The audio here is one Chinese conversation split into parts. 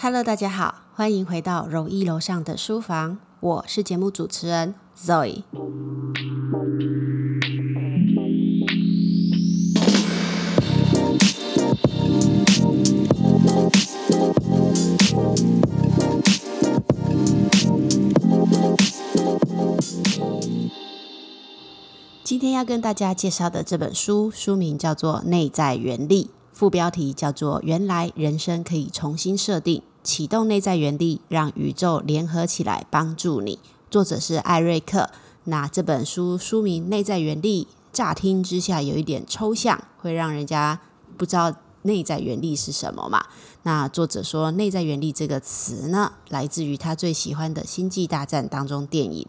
Hello，大家好，欢迎回到柔一楼上的书房，我是节目主持人 Zoe。今天要跟大家介绍的这本书，书名叫做《内在原力》，副标题叫做“原来人生可以重新设定，启动内在原力，让宇宙联合起来帮助你”。作者是艾瑞克。那这本书书名《内在原力》，乍听之下有一点抽象，会让人家不知道。内在原力是什么嘛？那作者说，内在原力这个词呢，来自于他最喜欢的《星际大战》当中电影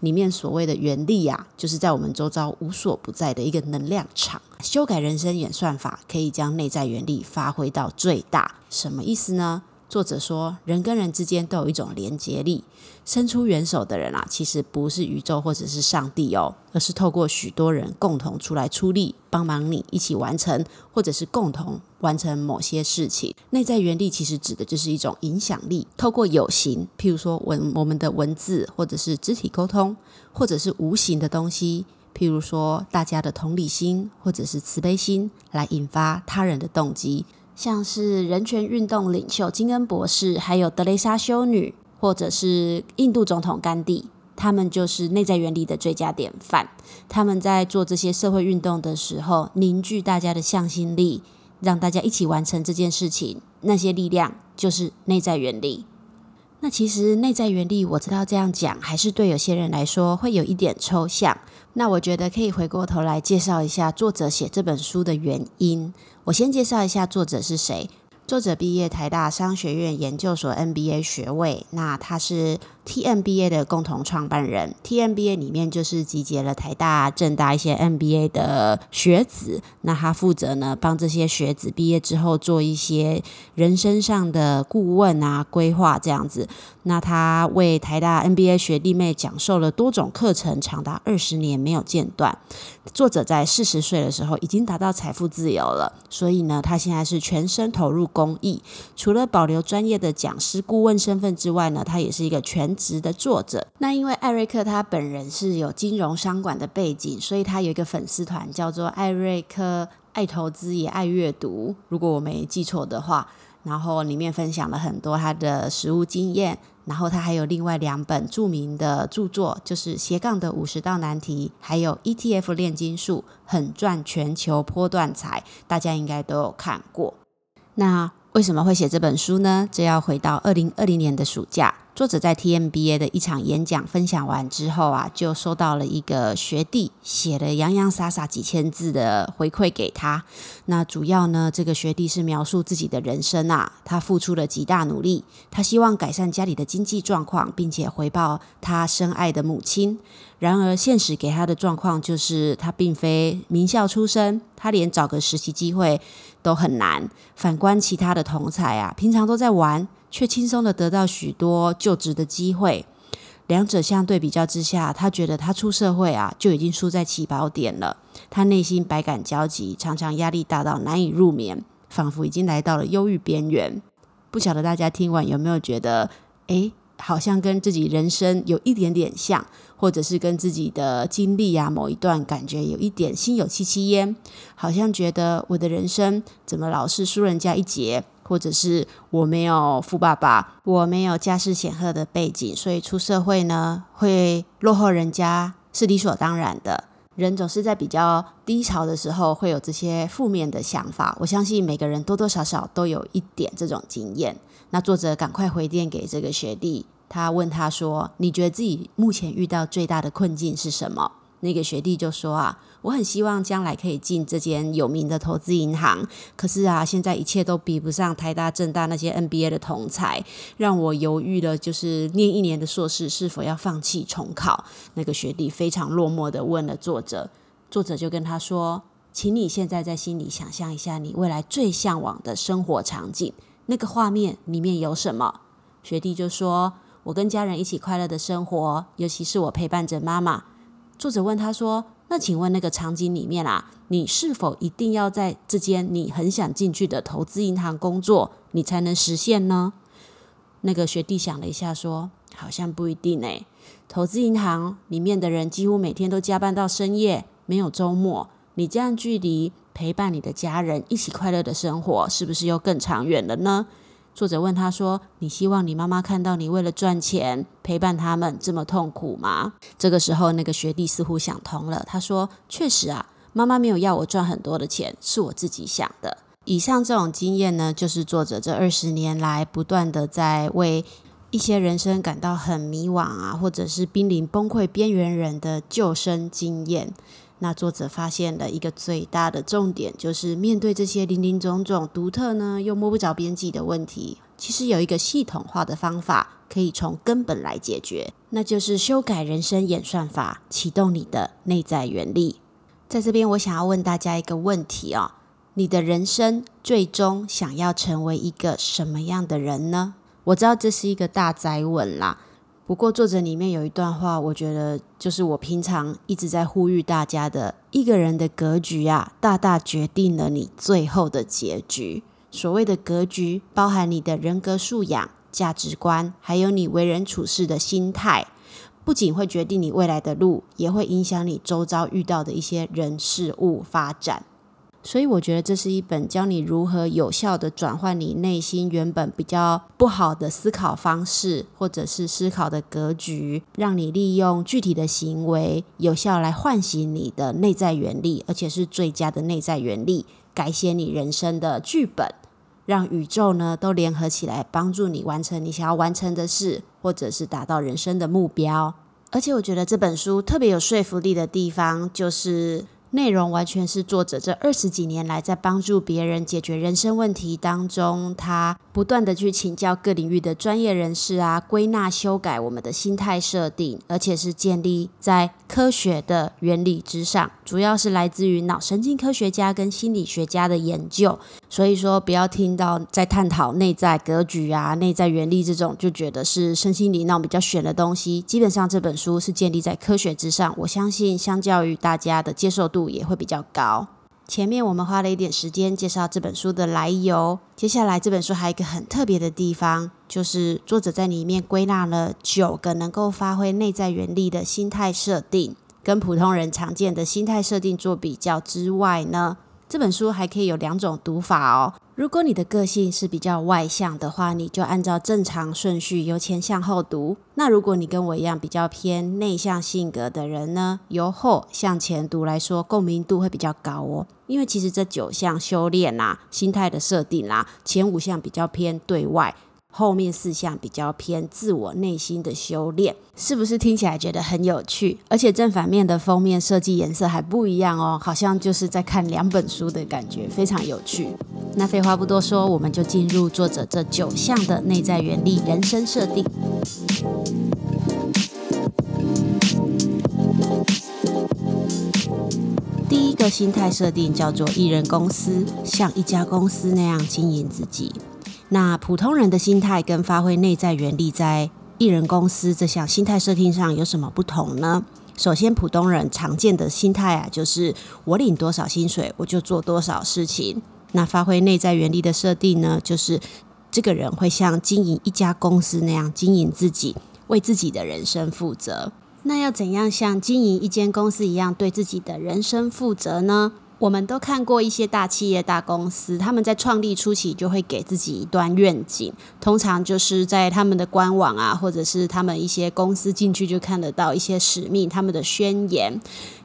里面所谓的原力啊，就是在我们周遭无所不在的一个能量场。修改人生演算法，可以将内在原力发挥到最大。什么意思呢？作者说，人跟人之间都有一种连结力。伸出援手的人啊，其实不是宇宙或者是上帝哦，而是透过许多人共同出来出力，帮忙你一起完成，或者是共同完成某些事情。内在原力其实指的就是一种影响力，透过有形，譬如说文我们的文字，或者是肢体沟通，或者是无形的东西，譬如说大家的同理心，或者是慈悲心，来引发他人的动机。像是人权运动领袖金恩博士，还有德雷莎修女，或者是印度总统甘地，他们就是内在原理的最佳典范。他们在做这些社会运动的时候，凝聚大家的向心力，让大家一起完成这件事情。那些力量就是内在原理。那其实内在原理，我知道这样讲，还是对有些人来说会有一点抽象。那我觉得可以回过头来介绍一下作者写这本书的原因。我先介绍一下作者是谁。作者毕业台大商学院研究所 MBA 学位，那他是 TMBA 的共同创办人。TMBA 里面就是集结了台大、政大一些 MBA 的学子，那他负责呢帮这些学子毕业之后做一些人生上的顾问啊、规划这样子。那他为台大 M.B.A. 学弟妹讲授了多种课程，长达二十年没有间断。作者在四十岁的时候已经达到财富自由了，所以呢，他现在是全身投入公益。除了保留专业的讲师顾问身份之外呢，他也是一个全职的作者。那因为艾瑞克他本人是有金融商管的背景，所以他有一个粉丝团叫做艾瑞克爱投资也爱阅读，如果我没记错的话。然后里面分享了很多他的实务经验。然后他还有另外两本著名的著作，就是《斜杠的五十道难题》，还有 ETF 炼金术，很赚全球波段财，大家应该都有看过。那为什么会写这本书呢？这要回到二零二零年的暑假。作者在 TMBA 的一场演讲分享完之后啊，就收到了一个学弟写了洋洋洒洒几千字的回馈给他。那主要呢，这个学弟是描述自己的人生啊，他付出了极大努力，他希望改善家里的经济状况，并且回报他深爱的母亲。然而，现实给他的状况就是他并非名校出身，他连找个实习机会都很难。反观其他的同才啊，平常都在玩。却轻松的得到许多就职的机会，两者相对比较之下，他觉得他出社会啊就已经输在起跑点了。他内心百感交集，常常压力大到难以入眠，仿佛已经来到了忧郁边缘。不晓得大家听完有没有觉得，诶，好像跟自己人生有一点点像，或者是跟自己的经历啊某一段感觉有一点心有戚戚焉，好像觉得我的人生怎么老是输人家一截。或者是我没有富爸爸，我没有家世显赫的背景，所以出社会呢会落后人家是理所当然的。人总是在比较低潮的时候会有这些负面的想法，我相信每个人多多少少都有一点这种经验。那作者赶快回电给这个学弟，他问他说：“你觉得自己目前遇到最大的困境是什么？”那个学弟就说啊，我很希望将来可以进这间有名的投资银行，可是啊，现在一切都比不上台大、政大那些 NBA 的同才，让我犹豫了，就是念一年的硕士是否要放弃重考。那个学弟非常落寞的问了作者，作者就跟他说，请你现在在心里想象一下，你未来最向往的生活场景，那个画面里面有什么？学弟就说，我跟家人一起快乐的生活，尤其是我陪伴着妈妈。作者问他说：“那请问那个场景里面啊，你是否一定要在这间你很想进去的投资银行工作，你才能实现呢？”那个学弟想了一下，说：“好像不一定诶。投资银行里面的人几乎每天都加班到深夜，没有周末。你这样距离陪伴你的家人一起快乐的生活，是不是又更长远了呢？”作者问他说：“你希望你妈妈看到你为了赚钱陪伴他们这么痛苦吗？”这个时候，那个学弟似乎想通了，他说：“确实啊，妈妈没有要我赚很多的钱，是我自己想的。”以上这种经验呢，就是作者这二十年来不断的在为一些人生感到很迷惘啊，或者是濒临崩溃边缘人的救生经验。那作者发现了一个最大的重点，就是面对这些林林总总、独特呢又摸不着边际的问题，其实有一个系统化的方法可以从根本来解决，那就是修改人生演算法，启动你的内在原力。在这边，我想要问大家一个问题哦：你的人生最终想要成为一个什么样的人呢？我知道这是一个大灾问啦。不过，作者里面有一段话，我觉得就是我平常一直在呼吁大家的：一个人的格局啊，大大决定了你最后的结局。所谓的格局，包含你的人格素养、价值观，还有你为人处事的心态，不仅会决定你未来的路，也会影响你周遭遇到的一些人事物发展。所以我觉得这是一本教你如何有效的转换你内心原本比较不好的思考方式，或者是思考的格局，让你利用具体的行为有效来唤醒你的内在原力，而且是最佳的内在原力，改写你人生的剧本，让宇宙呢都联合起来帮助你完成你想要完成的事，或者是达到人生的目标。而且我觉得这本书特别有说服力的地方就是。内容完全是作者这二十几年来在帮助别人解决人生问题当中，他不断的去请教各领域的专业人士啊，归纳修改我们的心态设定，而且是建立在科学的原理之上，主要是来自于脑神经科学家跟心理学家的研究。所以说，不要听到在探讨内在格局啊、内在原理这种，就觉得是身心灵那种比较玄的东西。基本上这本书是建立在科学之上，我相信相较于大家的接受度。也会比较高。前面我们花了一点时间介绍这本书的来由，接下来这本书还有一个很特别的地方，就是作者在里面归纳了九个能够发挥内在原力的心态设定，跟普通人常见的心态设定做比较之外呢。这本书还可以有两种读法哦。如果你的个性是比较外向的话，你就按照正常顺序由前向后读。那如果你跟我一样比较偏内向性格的人呢，由后向前读来说，共鸣度会比较高哦。因为其实这九项修炼啦、心态的设定啦，前五项比较偏对外。后面四项比较偏自我内心的修炼，是不是听起来觉得很有趣？而且正反面的封面设计颜色还不一样哦，好像就是在看两本书的感觉，非常有趣。那废话不多说，我们就进入作者这九项的内在原理人生设定。第一个心态设定叫做艺人公司，像一家公司那样经营自己。那普通人的心态跟发挥内在原力在艺人公司这项心态设定上有什么不同呢？首先，普通人常见的心态啊，就是我领多少薪水，我就做多少事情。那发挥内在原力的设定呢，就是这个人会像经营一家公司那样经营自己，为自己的人生负责。那要怎样像经营一间公司一样对自己的人生负责呢？我们都看过一些大企业、大公司，他们在创立初期就会给自己一段愿景，通常就是在他们的官网啊，或者是他们一些公司进去就看得到一些使命、他们的宣言。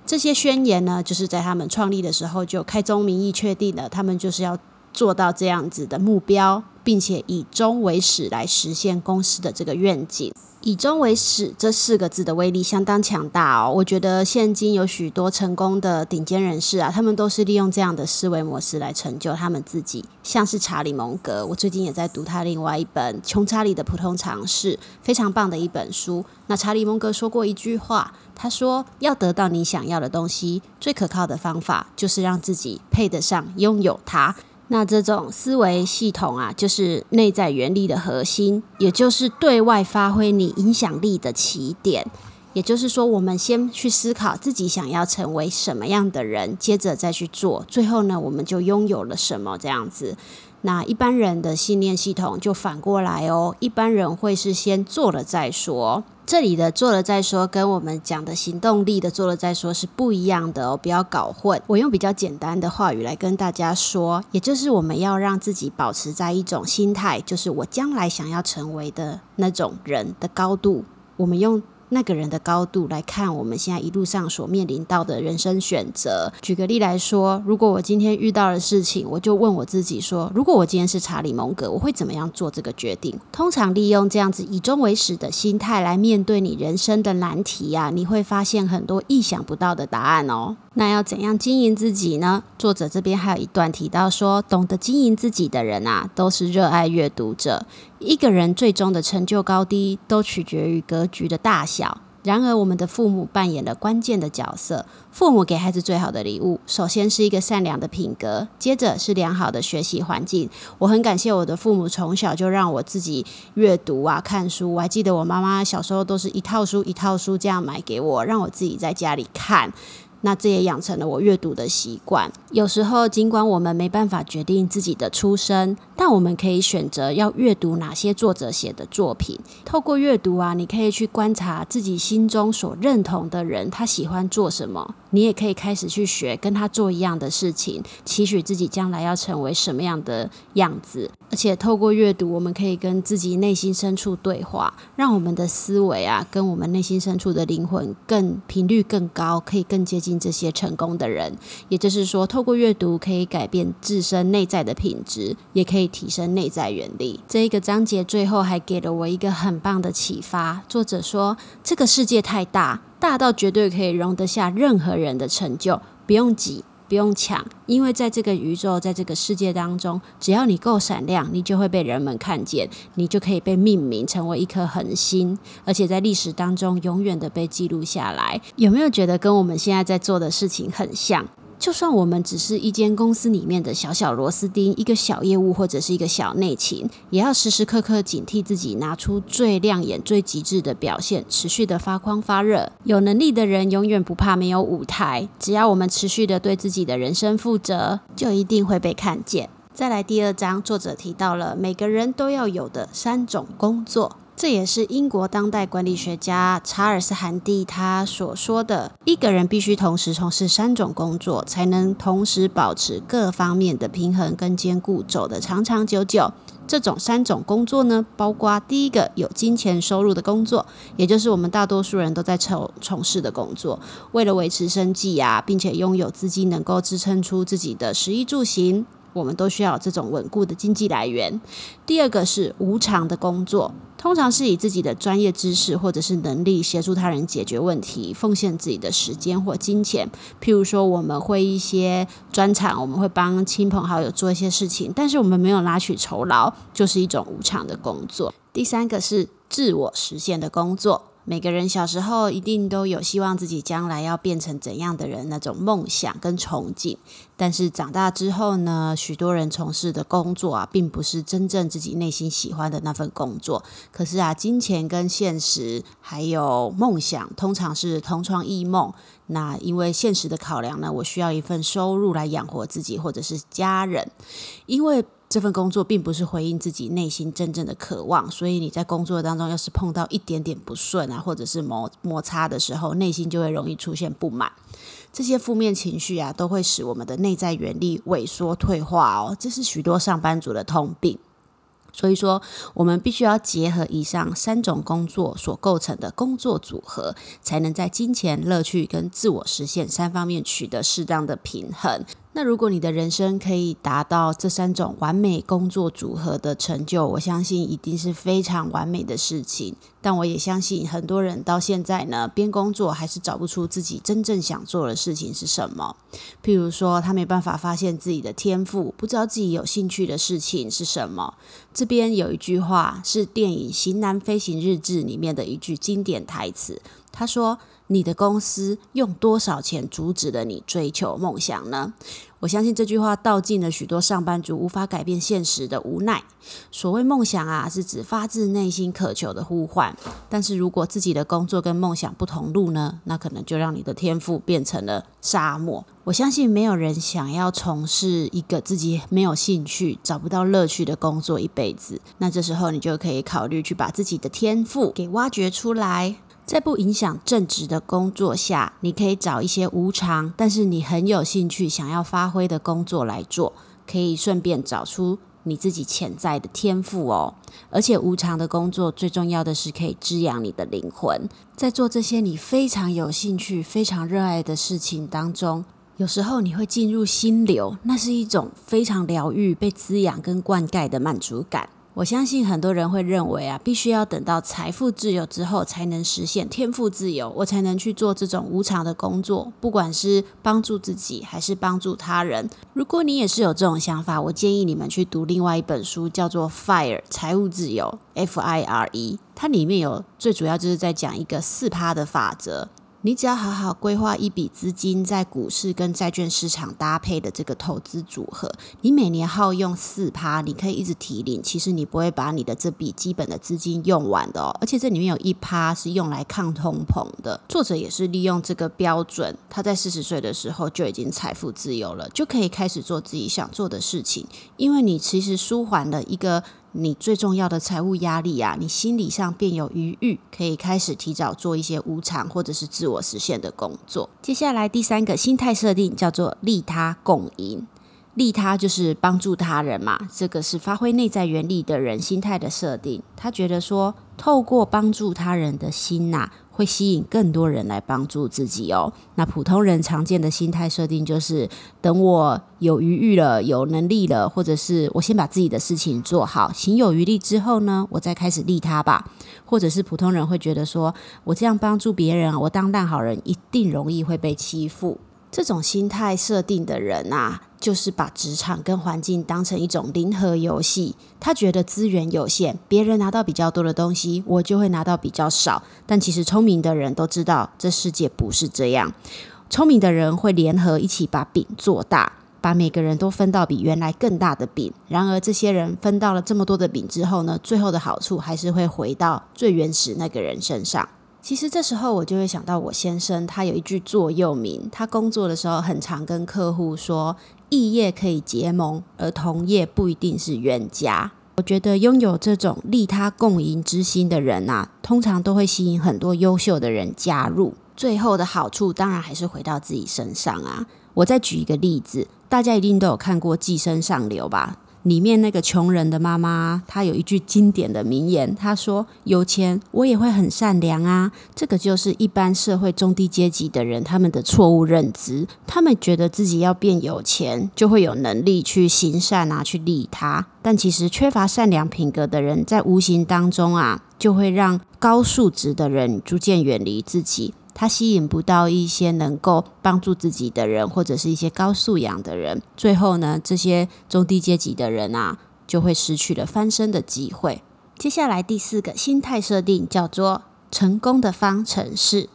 这些宣言呢，就是在他们创立的时候就开宗明义确定了，他们就是要做到这样子的目标，并且以终为始来实现公司的这个愿景。以终为始这四个字的威力相当强大哦。我觉得现今有许多成功的顶尖人士啊，他们都是利用这样的思维模式来成就他们自己。像是查理蒙格，我最近也在读他另外一本《穷查理的普通常识》，非常棒的一本书。那查理蒙格说过一句话，他说：“要得到你想要的东西，最可靠的方法就是让自己配得上拥有它。”那这种思维系统啊，就是内在原力的核心，也就是对外发挥你影响力的起点。也就是说，我们先去思考自己想要成为什么样的人，接着再去做，最后呢，我们就拥有了什么这样子。那一般人的信念系统就反过来哦，一般人会是先做了再说。这里的做了再说，跟我们讲的行动力的做了再说是不一样的哦，不要搞混。我用比较简单的话语来跟大家说，也就是我们要让自己保持在一种心态，就是我将来想要成为的那种人的高度。我们用。那个人的高度来看，我们现在一路上所面临到的人生选择。举个例来说，如果我今天遇到的事情，我就问我自己说：如果我今天是查理蒙格，我会怎么样做这个决定？通常利用这样子以终为始的心态来面对你人生的难题呀，你会发现很多意想不到的答案哦。那要怎样经营自己呢？作者这边还有一段提到说，懂得经营自己的人啊，都是热爱阅读者。一个人最终的成就高低，都取决于格局的大小。然而，我们的父母扮演了关键的角色。父母给孩子最好的礼物，首先是一个善良的品格，接着是良好的学习环境。我很感谢我的父母，从小就让我自己阅读啊、看书。我还记得我妈妈小时候都是一套书一套书这样买给我，让我自己在家里看。那这也养成了我阅读的习惯。有时候，尽管我们没办法决定自己的出身，但我们可以选择要阅读哪些作者写的作品。透过阅读啊，你可以去观察自己心中所认同的人，他喜欢做什么。你也可以开始去学，跟他做一样的事情，期许自己将来要成为什么样的样子。而且透过阅读，我们可以跟自己内心深处对话，让我们的思维啊，跟我们内心深处的灵魂更频率更高，可以更接近这些成功的人。也就是说，透过阅读可以改变自身内在的品质，也可以提升内在原力。这一个章节最后还给了我一个很棒的启发。作者说：“这个世界太大。”大到绝对可以容得下任何人的成就，不用挤，不用抢，因为在这个宇宙，在这个世界当中，只要你够闪亮，你就会被人们看见，你就可以被命名成为一颗恒星，而且在历史当中永远的被记录下来。有没有觉得跟我们现在在做的事情很像？就算我们只是一间公司里面的小小螺丝钉，一个小业务或者是一个小内勤，也要时时刻刻警惕自己，拿出最亮眼、最极致的表现，持续的发光发热。有能力的人永远不怕没有舞台，只要我们持续的对自己的人生负责，就一定会被看见。再来第二章，作者提到了每个人都要有的三种工作。这也是英国当代管理学家查尔斯·韩蒂他所说的：一个人必须同时从事三种工作，才能同时保持各方面的平衡跟兼顾，走得长长久久。这种三种工作呢，包括第一个有金钱收入的工作，也就是我们大多数人都在从从事的工作，为了维持生计啊，并且拥有资金能够支撑出自己的食衣住行。我们都需要这种稳固的经济来源。第二个是无偿的工作，通常是以自己的专业知识或者是能力协助他人解决问题，奉献自己的时间或金钱。譬如说，我们会一些专场，我们会帮亲朋好友做一些事情，但是我们没有拿取酬劳，就是一种无偿的工作。第三个是自我实现的工作。每个人小时候一定都有希望自己将来要变成怎样的人那种梦想跟憧憬，但是长大之后呢，许多人从事的工作啊，并不是真正自己内心喜欢的那份工作。可是啊，金钱跟现实还有梦想，通常是同床异梦。那因为现实的考量呢，我需要一份收入来养活自己或者是家人，因为。这份工作并不是回应自己内心真正的渴望，所以你在工作当中要是碰到一点点不顺啊，或者是摩摩擦的时候，内心就会容易出现不满，这些负面情绪啊，都会使我们的内在原力萎缩退化哦，这是许多上班族的通病。所以说，我们必须要结合以上三种工作所构成的工作组合，才能在金钱、乐趣跟自我实现三方面取得适当的平衡。那如果你的人生可以达到这三种完美工作组合的成就，我相信一定是非常完美的事情。但我也相信很多人到现在呢，边工作还是找不出自己真正想做的事情是什么。譬如说，他没办法发现自己的天赋，不知道自己有兴趣的事情是什么。这边有一句话是电影《型男飞行日志》里面的一句经典台词，他说。你的公司用多少钱阻止了你追求梦想呢？我相信这句话道尽了许多上班族无法改变现实的无奈。所谓梦想啊，是指发自内心渴求的呼唤。但是如果自己的工作跟梦想不同路呢，那可能就让你的天赋变成了沙漠。我相信没有人想要从事一个自己没有兴趣、找不到乐趣的工作一辈子。那这时候你就可以考虑去把自己的天赋给挖掘出来。在不影响正职的工作下，你可以找一些无偿，但是你很有兴趣想要发挥的工作来做，可以顺便找出你自己潜在的天赋哦。而且无偿的工作最重要的是可以滋养你的灵魂，在做这些你非常有兴趣、非常热爱的事情当中，有时候你会进入心流，那是一种非常疗愈、被滋养跟灌溉的满足感。我相信很多人会认为啊，必须要等到财富自由之后，才能实现天赋自由，我才能去做这种无偿的工作，不管是帮助自己还是帮助他人。如果你也是有这种想法，我建议你们去读另外一本书，叫做《Fire 财务自由》（F I R E），它里面有最主要就是在讲一个四趴的法则。你只要好好规划一笔资金在股市跟债券市场搭配的这个投资组合，你每年耗用四趴，你可以一直提领。其实你不会把你的这笔基本的资金用完的哦，而且这里面有一趴是用来抗通膨的。作者也是利用这个标准，他在四十岁的时候就已经财富自由了，就可以开始做自己想做的事情。因为你其实舒缓了一个。你最重要的财务压力啊，你心理上便有余裕，可以开始提早做一些无偿或者是自我实现的工作。接下来第三个心态设定叫做利他共赢，利他就是帮助他人嘛，这个是发挥内在原理的人心态的设定。他觉得说，透过帮助他人的心呐。会吸引更多人来帮助自己哦。那普通人常见的心态设定就是，等我有余裕了、有能力了，或者是我先把自己的事情做好，行有余力之后呢，我再开始利他吧。或者是普通人会觉得说，我这样帮助别人，我当烂好人一定容易会被欺负。这种心态设定的人啊。就是把职场跟环境当成一种零和游戏，他觉得资源有限，别人拿到比较多的东西，我就会拿到比较少。但其实聪明的人都知道，这世界不是这样。聪明的人会联合一起把饼做大，把每个人都分到比原来更大的饼。然而，这些人分到了这么多的饼之后呢，最后的好处还是会回到最原始那个人身上。其实这时候我就会想到我先生，他有一句座右铭，他工作的时候很常跟客户说。异业可以结盟，而同业不一定是冤家。我觉得拥有这种利他共赢之心的人啊，通常都会吸引很多优秀的人加入。最后的好处当然还是回到自己身上啊。我再举一个例子，大家一定都有看过《寄生上流》吧？里面那个穷人的妈妈，她有一句经典的名言，她说：“有钱我也会很善良啊。”这个就是一般社会中低阶级的人他们的错误认知，他们觉得自己要变有钱，就会有能力去行善啊，去利他。但其实缺乏善良品格的人，在无形当中啊，就会让高素质的人逐渐远离自己。他吸引不到一些能够帮助自己的人，或者是一些高素养的人。最后呢，这些中低阶级的人啊，就会失去了翻身的机会。接下来第四个心态设定叫做成功的方程式。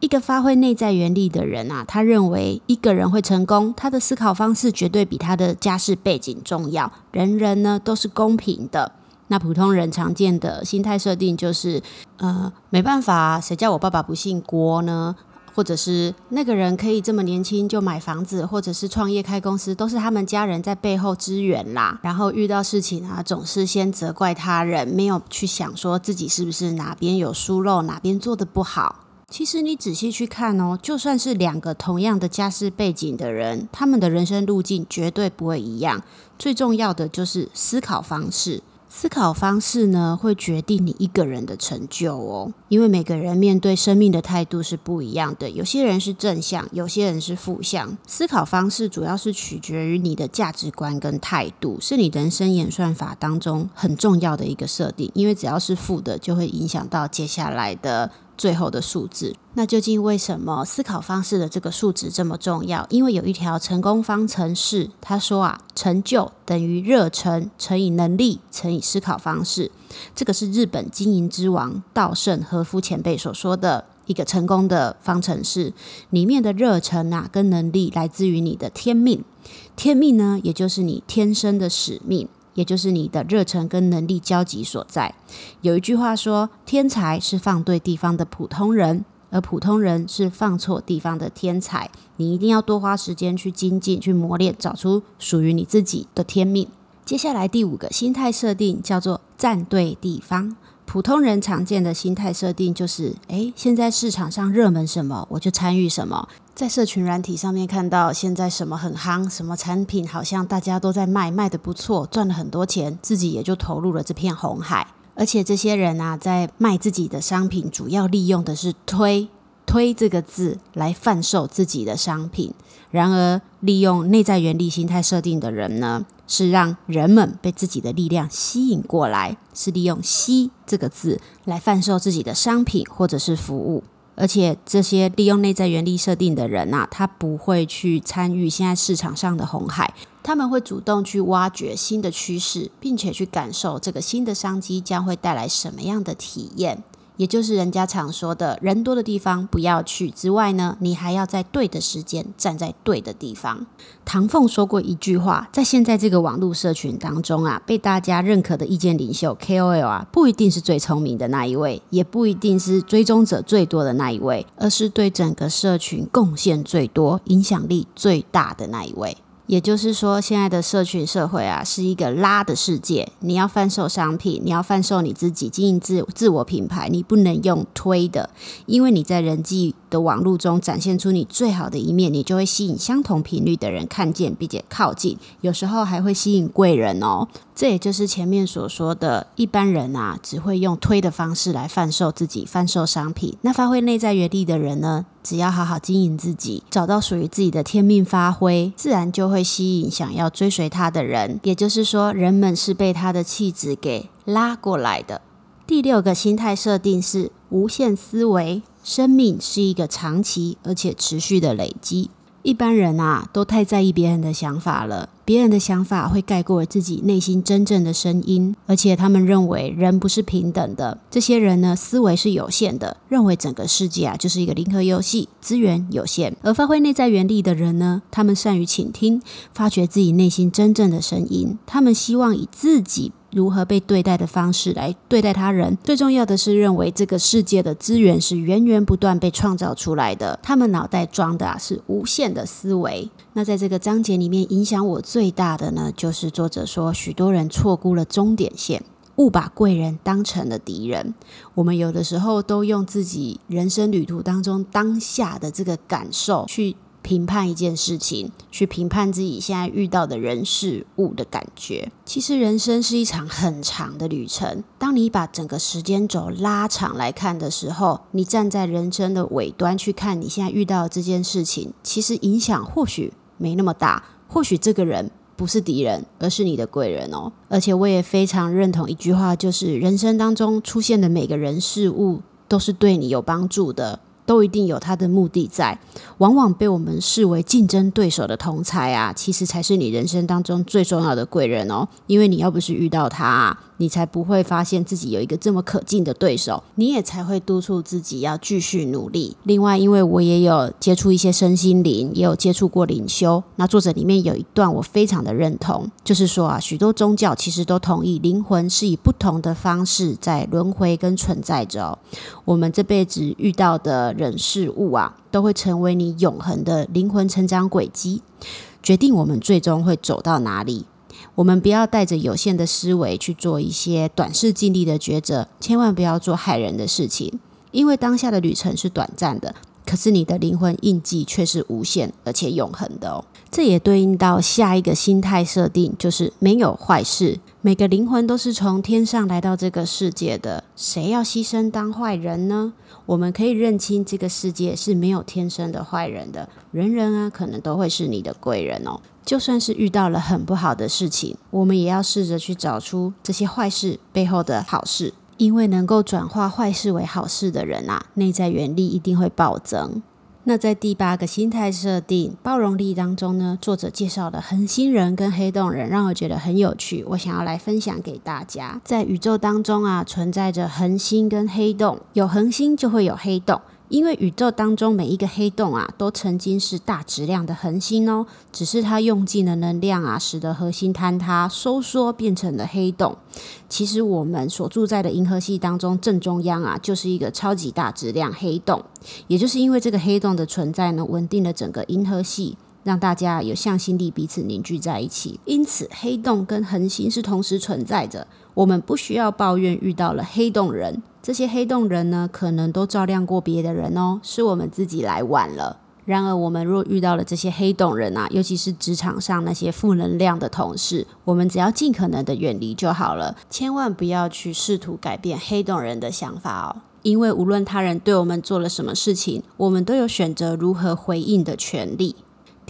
一个发挥内在原力的人啊，他认为一个人会成功，他的思考方式绝对比他的家世背景重要。人人呢都是公平的。那普通人常见的心态设定就是，呃，没办法，谁叫我爸爸不姓郭呢？或者是那个人可以这么年轻就买房子，或者是创业开公司，都是他们家人在背后支援啦。然后遇到事情啊，总是先责怪他人，没有去想说自己是不是哪边有疏漏，哪边做的不好。其实你仔细去看哦，就算是两个同样的家世背景的人，他们的人生路径绝对不会一样。最重要的就是思考方式。思考方式呢，会决定你一个人的成就哦。因为每个人面对生命的态度是不一样的，有些人是正向，有些人是负向。思考方式主要是取决于你的价值观跟态度，是你人生演算法当中很重要的一个设定。因为只要是负的，就会影响到接下来的。最后的数字，那究竟为什么思考方式的这个数值这么重要？因为有一条成功方程式，他说啊，成就等于热忱乘以能力乘以思考方式。这个是日本经营之王稻盛和夫前辈所说的。一个成功的方程式，里面的热忱啊跟能力来自于你的天命。天命呢，也就是你天生的使命，也就是你的热忱跟能力交集所在。有一句话说，天才是放对地方的普通人，而普通人是放错地方的天才。你一定要多花时间去精进、去磨练，找出属于你自己的天命。接下来第五个心态设定叫做站对地方。普通人常见的心态设定就是：诶，现在市场上热门什么，我就参与什么。在社群软体上面看到现在什么很夯，什么产品好像大家都在卖，卖的不错，赚了很多钱，自己也就投入了这片红海。而且这些人啊，在卖自己的商品，主要利用的是推推这个字来贩售自己的商品。然而，利用内在原理心态设定的人呢？是让人们被自己的力量吸引过来，是利用“吸”这个字来贩售自己的商品或者是服务。而且这些利用内在原理设定的人呐，他不会去参与现在市场上的红海，他们会主动去挖掘新的趋势，并且去感受这个新的商机将会带来什么样的体验。也就是人家常说的人多的地方不要去之外呢，你还要在对的时间站在对的地方。唐凤说过一句话，在现在这个网络社群当中啊，被大家认可的意见领袖 KOL 啊，不一定是最聪明的那一位，也不一定是追踪者最多的那一位，而是对整个社群贡献最多、影响力最大的那一位。也就是说，现在的社群社会啊，是一个拉的世界。你要贩售商品，你要贩售你自己，经营自自我品牌，你不能用推的，因为你在人际的网络中展现出你最好的一面，你就会吸引相同频率的人看见并且靠近，有时候还会吸引贵人哦。这也就是前面所说的，一般人啊，只会用推的方式来贩售自己、贩售商品。那发挥内在原力的人呢，只要好好经营自己，找到属于自己的天命发挥，自然就会吸引想要追随他的人。也就是说，人们是被他的气质给拉过来的。第六个心态设定是无限思维，生命是一个长期而且持续的累积。一般人啊，都太在意别人的想法了。别人的想法会盖过自己内心真正的声音，而且他们认为人不是平等的。这些人呢，思维是有限的，认为整个世界啊就是一个零和游戏，资源有限。而发挥内在原力的人呢，他们善于倾听，发掘自己内心真正的声音。他们希望以自己。如何被对待的方式来对待他人，最重要的是认为这个世界的资源是源源不断被创造出来的。他们脑袋装的啊是无限的思维。那在这个章节里面，影响我最大的呢，就是作者说，许多人错估了终点线，误把贵人当成了敌人。我们有的时候都用自己人生旅途当中当下的这个感受去。评判一件事情，去评判自己现在遇到的人事物的感觉。其实人生是一场很长的旅程。当你把整个时间轴拉长来看的时候，你站在人生的尾端去看你现在遇到的这件事情，其实影响或许没那么大。或许这个人不是敌人，而是你的贵人哦。而且我也非常认同一句话，就是人生当中出现的每个人事物都是对你有帮助的。都一定有他的目的在，往往被我们视为竞争对手的同才啊，其实才是你人生当中最重要的贵人哦。因为你要不是遇到他。你才不会发现自己有一个这么可敬的对手，你也才会督促自己要继续努力。另外，因为我也有接触一些身心灵，也有接触过灵修，那作者里面有一段我非常的认同，就是说啊，许多宗教其实都同意灵魂是以不同的方式在轮回跟存在着。我们这辈子遇到的人事物啊，都会成为你永恒的灵魂成长轨迹，决定我们最终会走到哪里。我们不要带着有限的思维去做一些短视尽力的抉择，千万不要做害人的事情，因为当下的旅程是短暂的，可是你的灵魂印记却是无限而且永恒的哦。这也对应到下一个心态设定，就是没有坏事。每个灵魂都是从天上来到这个世界的，谁要牺牲当坏人呢？我们可以认清这个世界是没有天生的坏人的，人人啊可能都会是你的贵人哦。就算是遇到了很不好的事情，我们也要试着去找出这些坏事背后的好事，因为能够转化坏事为好事的人啊，内在原力一定会暴增。那在第八个心态设定包容力当中呢，作者介绍的恒星人跟黑洞人让我觉得很有趣，我想要来分享给大家。在宇宙当中啊，存在着恒星跟黑洞，有恒星就会有黑洞。因为宇宙当中每一个黑洞啊，都曾经是大质量的恒星哦，只是它用尽了能量啊，使得核心坍塌收缩，变成了黑洞。其实我们所住在的银河系当中正中央啊，就是一个超级大质量黑洞。也就是因为这个黑洞的存在呢，稳定了整个银河系，让大家有向心力彼此凝聚在一起。因此，黑洞跟恒星是同时存在着。我们不需要抱怨遇到了黑洞人。这些黑洞人呢，可能都照亮过别的人哦，是我们自己来晚了。然而，我们若遇到了这些黑洞人啊，尤其是职场上那些负能量的同事，我们只要尽可能的远离就好了，千万不要去试图改变黑洞人的想法哦。因为无论他人对我们做了什么事情，我们都有选择如何回应的权利。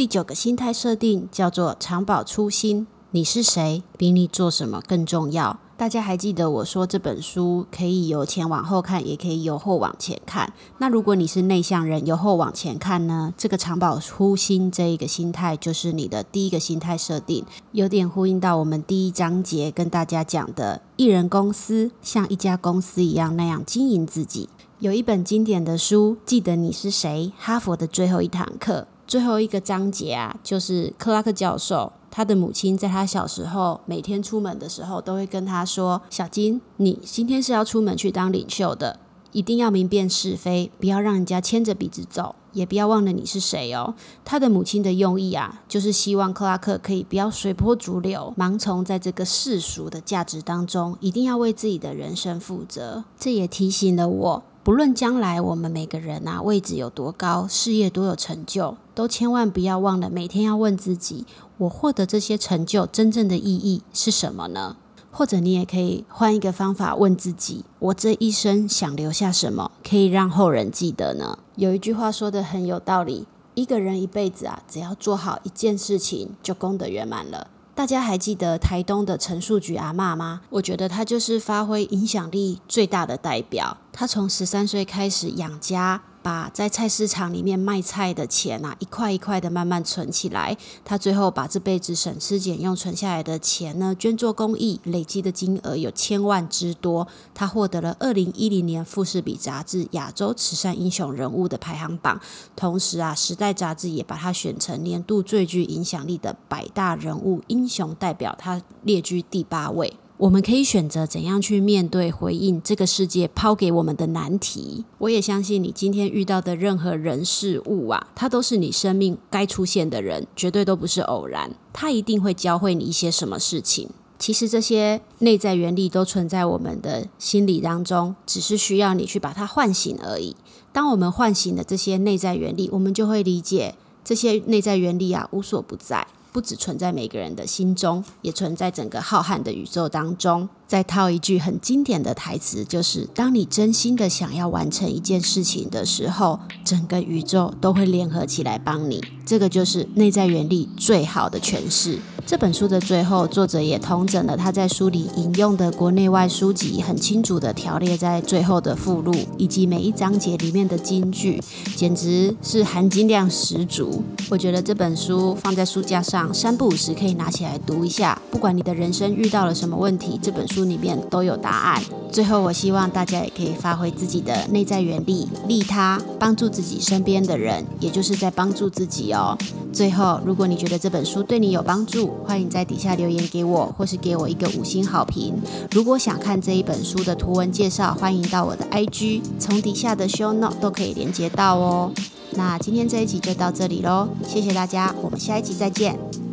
第九个心态设定叫做长保初心，你是谁，比你做什么更重要。大家还记得我说这本书可以由前往后看，也可以由后往前看。那如果你是内向人，由后往前看呢？这个长保初心这一个心态，就是你的第一个心态设定，有点呼应到我们第一章节跟大家讲的艺人公司像一家公司一样那样经营自己。有一本经典的书，记得你是谁？哈佛的最后一堂课，最后一个章节啊，就是克拉克教授。他的母亲在他小时候每天出门的时候，都会跟他说：“小金，你今天是要出门去当领袖的，一定要明辨是非，不要让人家牵着鼻子走，也不要忘了你是谁哦。”他的母亲的用意啊，就是希望克拉克可以不要随波逐流，盲从在这个世俗的价值当中，一定要为自己的人生负责。这也提醒了我。不论将来我们每个人啊位置有多高，事业多有成就，都千万不要忘了每天要问自己：我获得这些成就真正的意义是什么呢？或者你也可以换一个方法问自己：我这一生想留下什么，可以让后人记得呢？有一句话说的很有道理：一个人一辈子啊，只要做好一件事情，就功德圆满了。大家还记得台东的陈树菊阿嬷吗？我觉得她就是发挥影响力最大的代表。她从十三岁开始养家。把在菜市场里面卖菜的钱啊，一块一块的慢慢存起来。他最后把这辈子省吃俭用存下来的钱呢，捐做公益，累积的金额有千万之多。他获得了二零一零年《富士比》杂志亚洲慈善英雄人物的排行榜，同时啊，《时代》杂志也把他选成年度最具影响力的百大人物英雄代表，他列居第八位。我们可以选择怎样去面对、回应这个世界抛给我们的难题。我也相信你今天遇到的任何人事物啊，它都是你生命该出现的人，绝对都不是偶然。它一定会教会你一些什么事情。其实这些内在原理都存在我们的心理当中，只是需要你去把它唤醒而已。当我们唤醒了这些内在原理，我们就会理解这些内在原理啊无所不在。不只存在每个人的心中，也存在整个浩瀚的宇宙当中。再套一句很经典的台词，就是当你真心的想要完成一件事情的时候，整个宇宙都会联合起来帮你。这个就是内在原理最好的诠释。这本书的最后，作者也通整了他在书里引用的国内外书籍，很清楚的条列在最后的附录，以及每一章节里面的金句，简直是含金量十足。我觉得这本书放在书架上，三不五时可以拿起来读一下。不管你的人生遇到了什么问题，这本书里面都有答案。最后，我希望大家也可以发挥自己的内在原力，利他，帮助自己身边的人，也就是在帮助自己哦。最后，如果你觉得这本书对你有帮助，欢迎在底下留言给我，或是给我一个五星好评。如果想看这一本书的图文介绍，欢迎到我的 IG，从底下的 Show Note 都可以连接到哦。那今天这一集就到这里喽，谢谢大家，我们下一集再见。